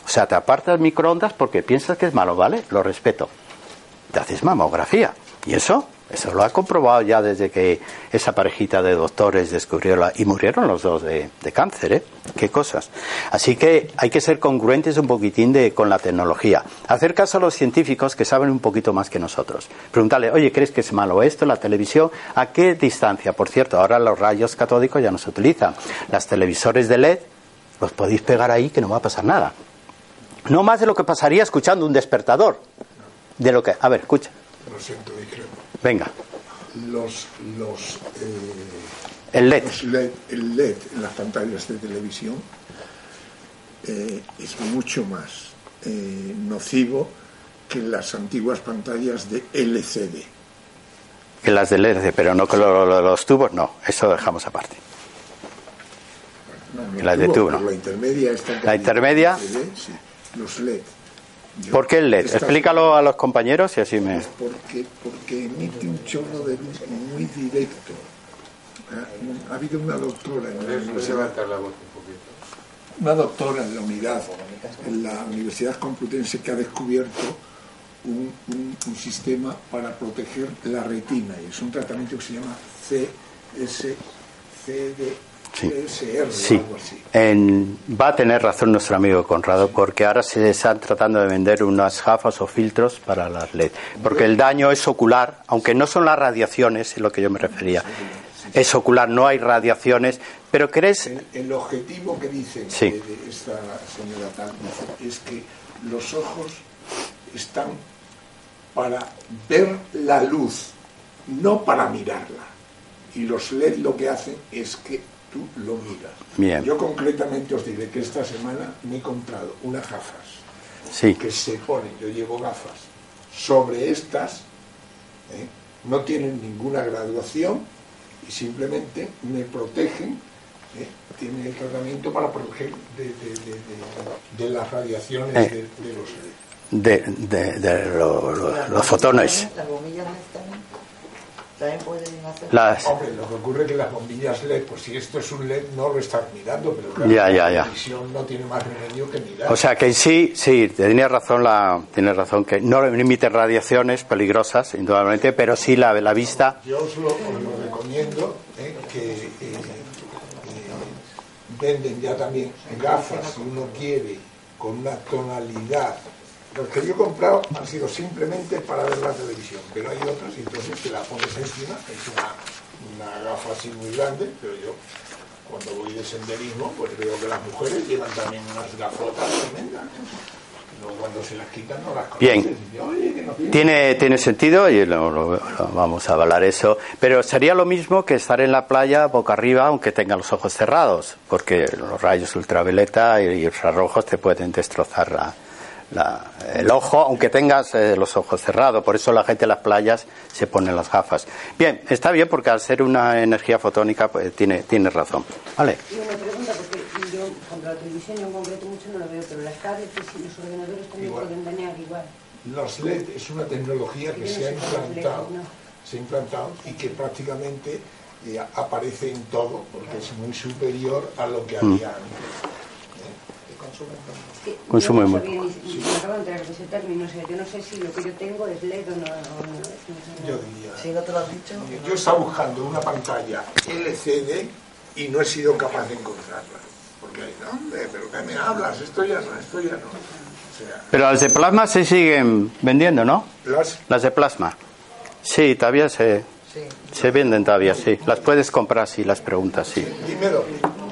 O sea, te apartas microondas porque piensas que es malo, ¿vale? Lo respeto. Te haces mamografía. ¿Y eso? Eso lo ha comprobado ya desde que esa parejita de doctores descubrió la, y murieron los dos de, cáncer, ¿eh? Qué cosas. Así que hay que ser congruentes un poquitín de, con la tecnología. Hacer caso a los científicos que saben un poquito más que nosotros. Preguntarle, oye, ¿crees que es malo esto, la televisión? ¿A qué distancia? Por cierto, ahora los rayos catódicos ya no se utilizan. Las televisores de LED los podéis pegar ahí que no va a pasar nada. No más de lo que pasaría escuchando un despertador. De lo que, a ver, escucha. Lo siento. Venga. Los, los, eh, el LED. Los LED. El LED en las pantallas de televisión eh, es mucho más eh, nocivo que las antiguas pantallas de LCD. Que las de LCD, pero no que lo, lo, los tubos, no, eso dejamos aparte. No, no las de tubo, no. La intermedia está La intermedia. LCD, sí. Los LED. ¿Por qué el LED? Explícalo a los compañeros y así me... Porque, porque emite un chorro de luz muy directo. Ha, habido una doctora en la universidad, una doctora en la unidad, en la Universidad Complutense que ha descubierto un, un, sistema para proteger la retina. Y es un tratamiento que se llama CSCD Sí, va a tener razón nuestro amigo Conrado, porque ahora se están tratando de vender unas gafas o filtros para las LED. Porque el daño es ocular, aunque no son las radiaciones, es lo que yo me refería. Es ocular, no hay radiaciones, pero crees. El, objetivo que dice esta señora Tal es que los ojos están para ver la luz, no para mirarla. Y los LED lo que hacen es que tú lo miras. Yo concretamente os diré que esta semana me he comprado unas gafas sí. que se ponen, yo llevo gafas, sobre estas, ¿eh? no tienen ninguna graduación y simplemente me protegen, ¿eh? tienen el tratamiento para proteger de, las radiaciones eh. de, los de, los fotones. También pueden hacer. Las... Hombre, lo que ocurre es que las bombillas LED, pues si esto es un LED, no lo estás mirando, pero claro, ya, ya, ya. la visión no tiene más remedio que mirar. O sea que sí, sí, tenía razón, la, tiene razón que no emite radiaciones peligrosas, indudablemente, pero sí la, la vista. Yo os lo, recomiendo eh, que eh, eh, venden ya también gafas, si uno quiere, con una tonalidad los que yo he comprado han sido simplemente para ver la televisión, pero hay otros y entonces te la pones encima, es una, una gafa así muy grande, pero yo cuando voy de senderismo, pues veo que las mujeres llevan también unas gafotas tremendas. cuando se las quitan no las Bien, tiene, tiene sentido y lo, vamos a avalar eso, pero sería lo mismo que estar en la playa boca arriba aunque tenga los ojos cerrados, porque los rayos ultravioleta y infrarrojos te pueden destrozar la, el ojo, aunque tengas eh, los ojos cerrados. Por eso la gente en las playas se pone las gafas. Bien, está bien porque al ser una energía fotónica pues, tiene, tiene razón. Vale. Y una pregunta, porque yo contra la televisión en concreto mucho no lo veo, pero las tablets y los ordenadores también pueden dañar igual. Los LED es una tecnología que se ha implantado, se ha implantado y que prácticamente eh, aparece en todo porque es muy superior a lo que mm. había antes consume muy poco. Me acabo de enterar de ese término, o sea, yo no sé si lo que yo tengo es LED o no. Yo diría. Si no te lo has dicho. Yo estaba buscando una pantalla LCD y no he sido capaz de encontrarla. Porque hombre, pero ¿qué me hablas? Esto ya no, esto ya no. O sea, pero las de plasma se siguen vendiendo, ¿no? ¿Las? Las de plasma. Sí, todavía se, sí. se venden todavía, sí. Las puedes comprar si las preguntas, sí. Dímelo.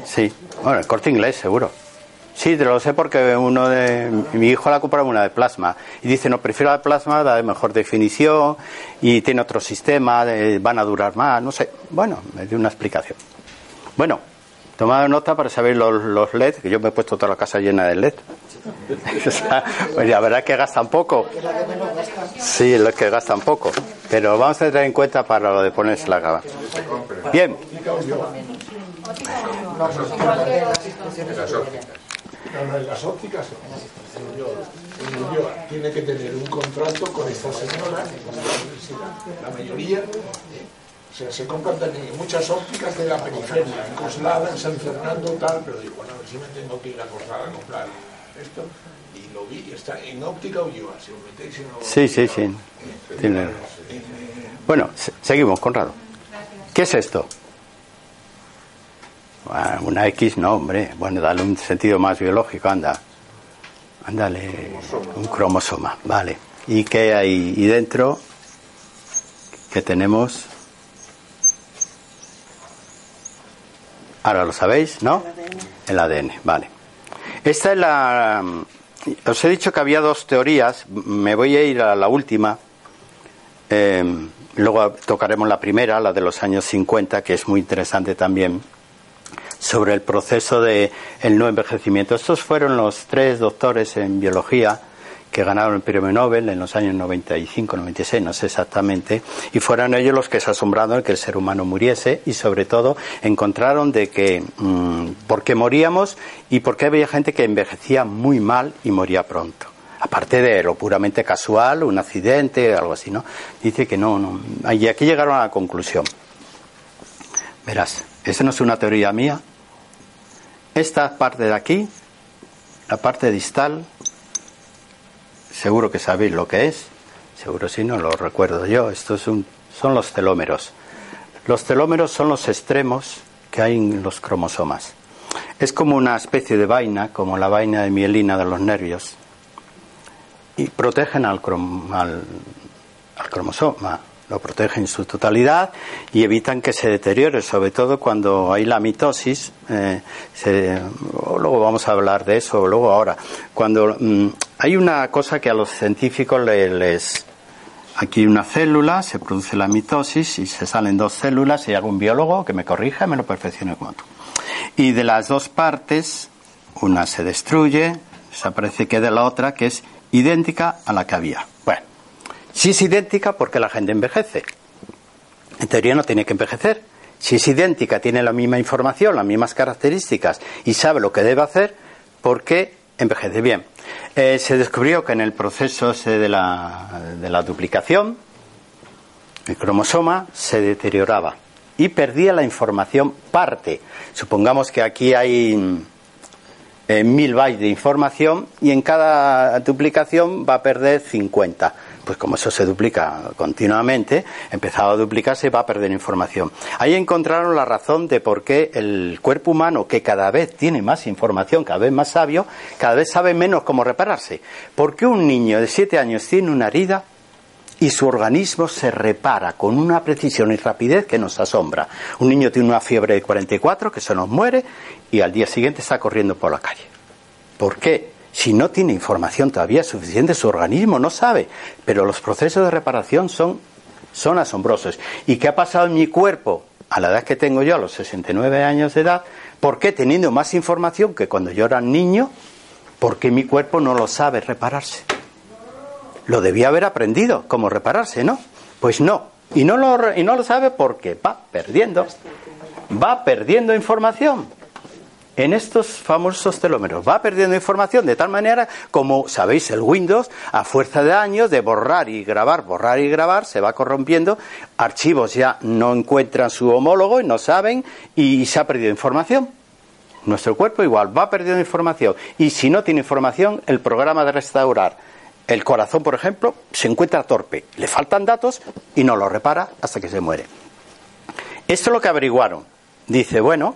Sí. Bueno, el corte inglés, seguro. Sí, te lo sé porque uno de mi hijo la comprado una de plasma y dice no prefiero la de plasma, da de mejor definición y tiene otro sistema, van a durar más, no sé. Bueno, me dio una explicación. Bueno, tomado nota para saber los, los LED, que yo me he puesto toda la casa llena de LED. pues la verdad es que gastan poco. Sí, los que gastan poco. Pero vamos a tener en cuenta para lo de ponerse la gaba. Bien. No, en las ópticas tiene que tener un contrato con esta señora, la mayoría. O sea, se compran también muchas ópticas de la periferia, en Coslada, en San Fernando, tal, pero digo, bueno, a ver si me tengo que ir a Coslada a comprar esto. Y lo vi, está en óptica Ulloa, si lo metéis en Sí, sí, sí. Tiene... Bueno, seguimos, Conrado. ¿Qué es esto? Ah, una X no, hombre. Bueno, dale un sentido más biológico, anda. Ándale, un cromosoma, vale. ¿Y qué hay y dentro? ¿Qué tenemos? Ahora lo sabéis, ¿no? El ADN, vale. Esta es la... Os he dicho que había dos teorías, me voy a ir a la última. Em, luego tocaremos la primera, la de los años 50, que es muy interesante también sobre el proceso de el no envejecimiento. Estos fueron los tres doctores en biología que ganaron el premio Nobel en los años 95, 96, no sé exactamente, y fueron ellos los que se asombraron de que el ser humano muriese y sobre todo encontraron de que mm, por qué moríamos y por qué había gente que envejecía muy mal y moría pronto. aparte de lo puramente casual, un accidente, algo así, ¿no? Dice que no, no. Y aquí llegaron a la conclusión. Verás, esa no es una teoría mía. Esta parte de aquí, la parte distal, seguro que sabéis lo que es, seguro si no lo recuerdo yo, estos son, son los telómeros. Los telómeros son los extremos que hay en los cromosomas. Es como una especie de vaina, como la vaina de mielina de los nervios, y protegen al, al, cromosoma, lo protegen en su totalidad y evitan que se deteriore, sobre todo cuando hay la mitosis. Eh, luego vamos a hablar de eso, luego ahora. Cuando mm, hay una cosa que a los científicos les, Aquí una célula, se produce la mitosis y se salen dos células y hay algún biólogo que me corrija me lo perfeccione como. Y de las dos partes, una se destruye, desaparece, queda la otra que es idéntica a la que había. Si es idéntica porque la gente envejece. En teoría no tiene que envejecer. Si es idéntica, tiene la misma información, las mismas características y sabe lo que debe hacer, ¿por qué envejece? Bien, eh, se descubrió que en el proceso de la, de la duplicación, el cromosoma se deterioraba y perdía la información parte. Supongamos que aquí hay eh, mil bytes de información y en cada duplicación va a perder 50. Pues como eso se duplica continuamente, empezaba a duplicarse va a perder información. Ahí encontraron la razón de por qué el cuerpo humano, que cada vez tiene más información, cada vez más sabio, cada vez sabe menos cómo repararse. ¿Por qué un niño de 7 años tiene una herida y su organismo se repara con una precisión y rapidez que nos asombra. Un niño tiene una fiebre de 44 que se nos muere y al día siguiente está corriendo por la calle. ¿Por qué? Si no tiene información todavía suficiente, su organismo no sabe. Pero los procesos de reparación son, son asombrosos. ¿Y qué ha pasado en mi cuerpo a la edad que tengo yo, a los 69 años de edad? ¿Por qué teniendo más información que cuando yo era niño? Porque mi cuerpo no lo sabe repararse lo debía haber aprendido, cómo repararse, ¿no? Pues no. Y no lo, y no lo sabe porque va perdiendo. Va perdiendo información en estos famosos telómeros. Va perdiendo información de tal manera como, sabéis, el Windows, a fuerza de años, de borrar y grabar, borrar y grabar, se va corrompiendo. Archivos ya no encuentran su homólogo y no saben y se ha perdido información. Nuestro cuerpo igual va perdiendo información. Y si no tiene información, el programa de restaurar el corazón, por ejemplo, se encuentra torpe, le faltan datos y no lo repara hasta que se muere. Esto es lo que averiguaron. Dice, bueno,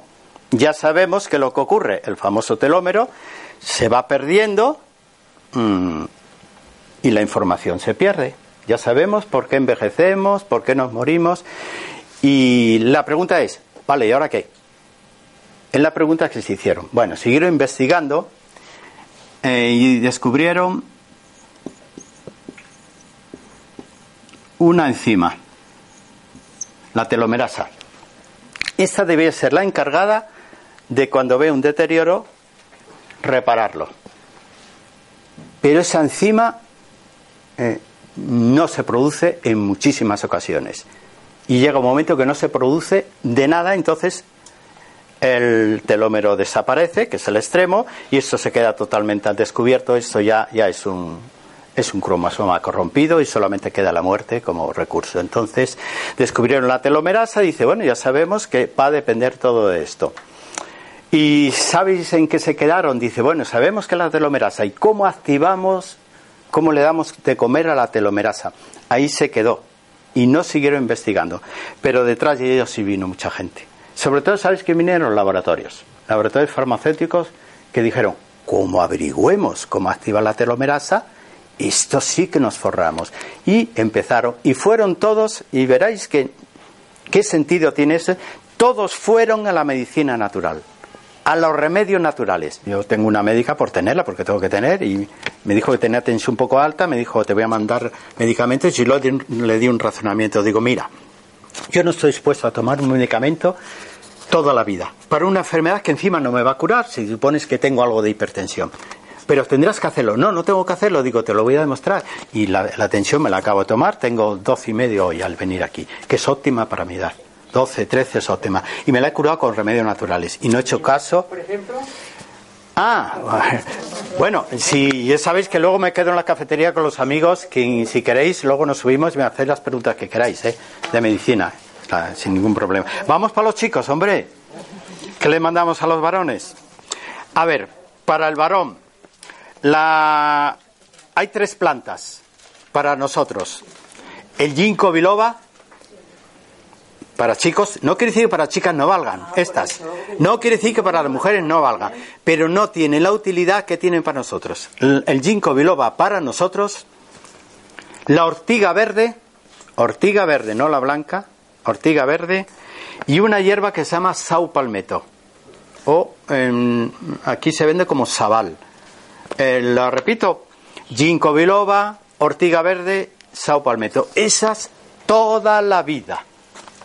ya sabemos que lo que ocurre, el famoso telómero, se va perdiendo mm, y la información se pierde. Ya sabemos por qué envejecemos, por qué nos morimos. Y la pregunta es, vale, ¿y ahora qué? Es la pregunta que se hicieron. Bueno, siguieron investigando eh, y descubrieron una enzima, la telomerasa. Esta debe ser la encargada de cuando ve un deterioro, repararlo. Pero esa enzima eh, no se produce en muchísimas ocasiones. Y llega un momento que no se produce de nada, entonces el telómero desaparece, que es el extremo, y esto se queda totalmente al descubierto. Esto ya, ya es un, es un cromosoma corrompido y solamente queda la muerte como recurso. Entonces descubrieron la telomerasa y dice, bueno, ya sabemos que va a depender todo de esto. ¿Y sabéis en qué se quedaron? Dice, bueno, sabemos que la telomerasa y cómo activamos, cómo le damos de comer a la telomerasa. Ahí se quedó y no siguieron investigando. Pero detrás de ellos sí vino mucha gente. Sobre todo, ¿sabéis que vinieron laboratorios? Laboratorios farmacéuticos que dijeron, ¿cómo averigüemos cómo activa la telomerasa? esto sí que nos forramos. Y empezaron, y fueron todos, y veréis que, qué sentido tiene eso, todos fueron a la medicina natural, a los remedios naturales. Yo tengo una médica por tenerla, porque tengo que tener, y me dijo que tenía tensión un poco alta, me dijo, te voy a mandar medicamentos, y yo le di un razonamiento, digo, mira, yo no estoy dispuesto a tomar un medicamento toda la vida, para una enfermedad que encima no me va a curar, si supones que tengo algo de hipertensión pero tendrás que hacerlo. No, no tengo que hacerlo, digo, te lo voy a demostrar. Y la, tensión me la acabo de tomar, tengo 12 y medio hoy al venir aquí, que es óptima para mi edad. 12, 13 es óptima. Y me la he curado con remedios naturales. Y no he hecho caso. Por ejemplo. Ah, Bueno, si ya sabéis que luego me quedo en la cafetería con los amigos, que si queréis, luego nos subimos y me hacéis las preguntas que queráis, ¿eh? De medicina, sin ningún problema. Vamos para los chicos, hombre. ¿Qué le mandamos a los varones? A ver, para el varón, la... hay tres plantas para nosotros. El ginkgo biloba, para chicos, no quiere decir que para chicas no valgan, estas. No quiere decir que para las mujeres no valgan, pero no tienen la utilidad que tienen para nosotros. El, el ginkgo biloba para nosotros, la ortiga verde, ortiga verde, no la blanca, ortiga verde, y una hierba que se llama sau palmetto, o em, aquí se vende como sabal. Eh, la repito, ginkgo biloba, ortiga verde, sau palmetto. Esas toda la vida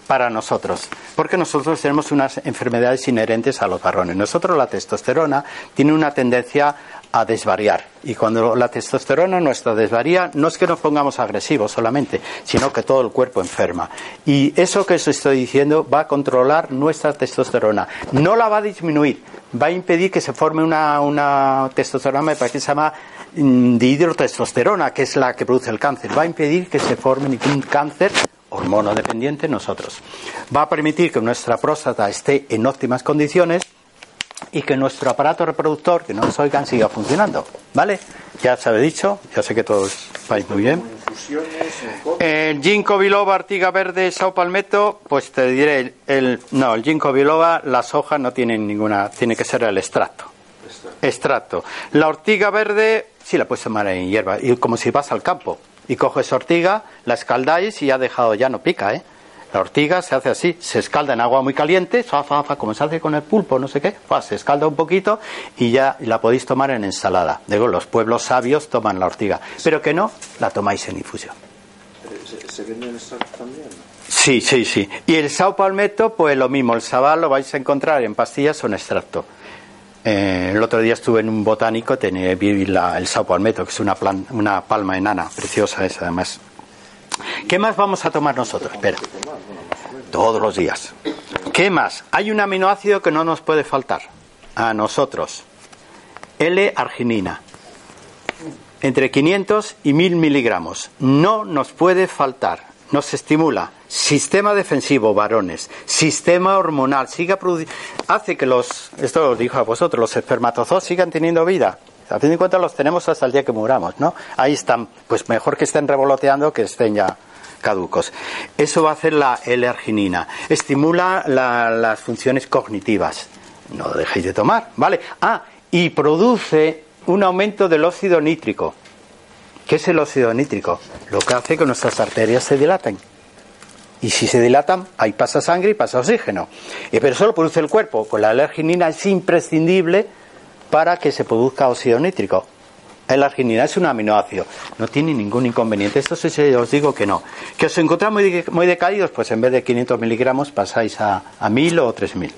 para nosotros, porque nosotros tenemos unas enfermedades inherentes a los varones. Nosotros la testosterona tiene una tendencia a desvariar y cuando la testosterona nuestra desvaría no es que nos pongamos agresivos solamente, sino que todo el cuerpo enferma. Y eso que os estoy diciendo va a controlar nuestra testosterona, no la va a disminuir, va a impedir que se forme una, una testosterona, que se llama mm, dihidrotestosterona, que es la que produce el cáncer, va a impedir que se forme ningún cáncer hormono dependiente nosotros. Va a permitir que nuestra próstata esté en óptimas condiciones y que nuestro aparato reproductor, que no nos oigan, siga funcionando. ¿Vale? Ya se ha dicho, ya sé que todos vais muy bien. El ginkgo biloba, artiga verde, sao palmetto, pues te diré, el, el- no, el ginkgo biloba, las hojas no tienen ninguna, tiene que ser el extracto. Extracto. La ortiga verde, sí la puedes tomar en hierba, y como si vas al campo y coges ortiga, la escaldáis y ya ha dejado, ya no pica, ¿eh? La ortiga se hace así, se escalda en agua muy caliente, fa, fa, fa, como se hace con el pulpo, no sé qué, fa, se escalda un poquito y ya la podéis tomar en ensalada. Digo, los pueblos sabios toman la ortiga, pero que no, la tomáis en infusión. ¿Se, se vende en extracto también? Sí, sí, sí. Y el sao palmetto, pues lo mismo, el sabal lo vais a encontrar en pastillas o en extracto. Eh, el otro día estuve en un botánico, tenía, vi la- el sao palmetto, que es una, plan- una palma enana, preciosa esa además. ¿Qué más vamos a tomar nosotros? Espera. Todos los días. ¿Qué más? Hay un aminoácido que no nos puede faltar a nosotros. L-arginina. Entre 500 y 1000 miligramos. No nos puede faltar. Nos estimula. Sistema defensivo, varones. Sistema hormonal. Siga hace que los, esto os dijo a vosotros, los espermatozoos sigan teniendo vida. A fin de cuentas los tenemos hasta el día que muramos, ¿no? Ahí están. Pues mejor que estén revoloteando que estén ya caducos. Eso va a hacer la L-arginina. Estimula la- las funciones cognitivas. No lo dejéis de tomar, ¿vale? Ah, y produce un aumento del óxido nítrico. ¿Qué es el óxido nítrico? Lo que hace que nuestras arterias se dilaten. Y si se dilatan, ahí pasa sangre y pasa oxígeno. Y pero eso lo produce el cuerpo. Pues la L-arginina es imprescindible para que se produzca óxido nítrico. La arginina es un aminoácido, no tiene ningún inconveniente. Esto sí os digo que no. Que os encontráis muy, muy decaídos, pues en vez de 500 miligramos pasáis a, a 1000 o 3000.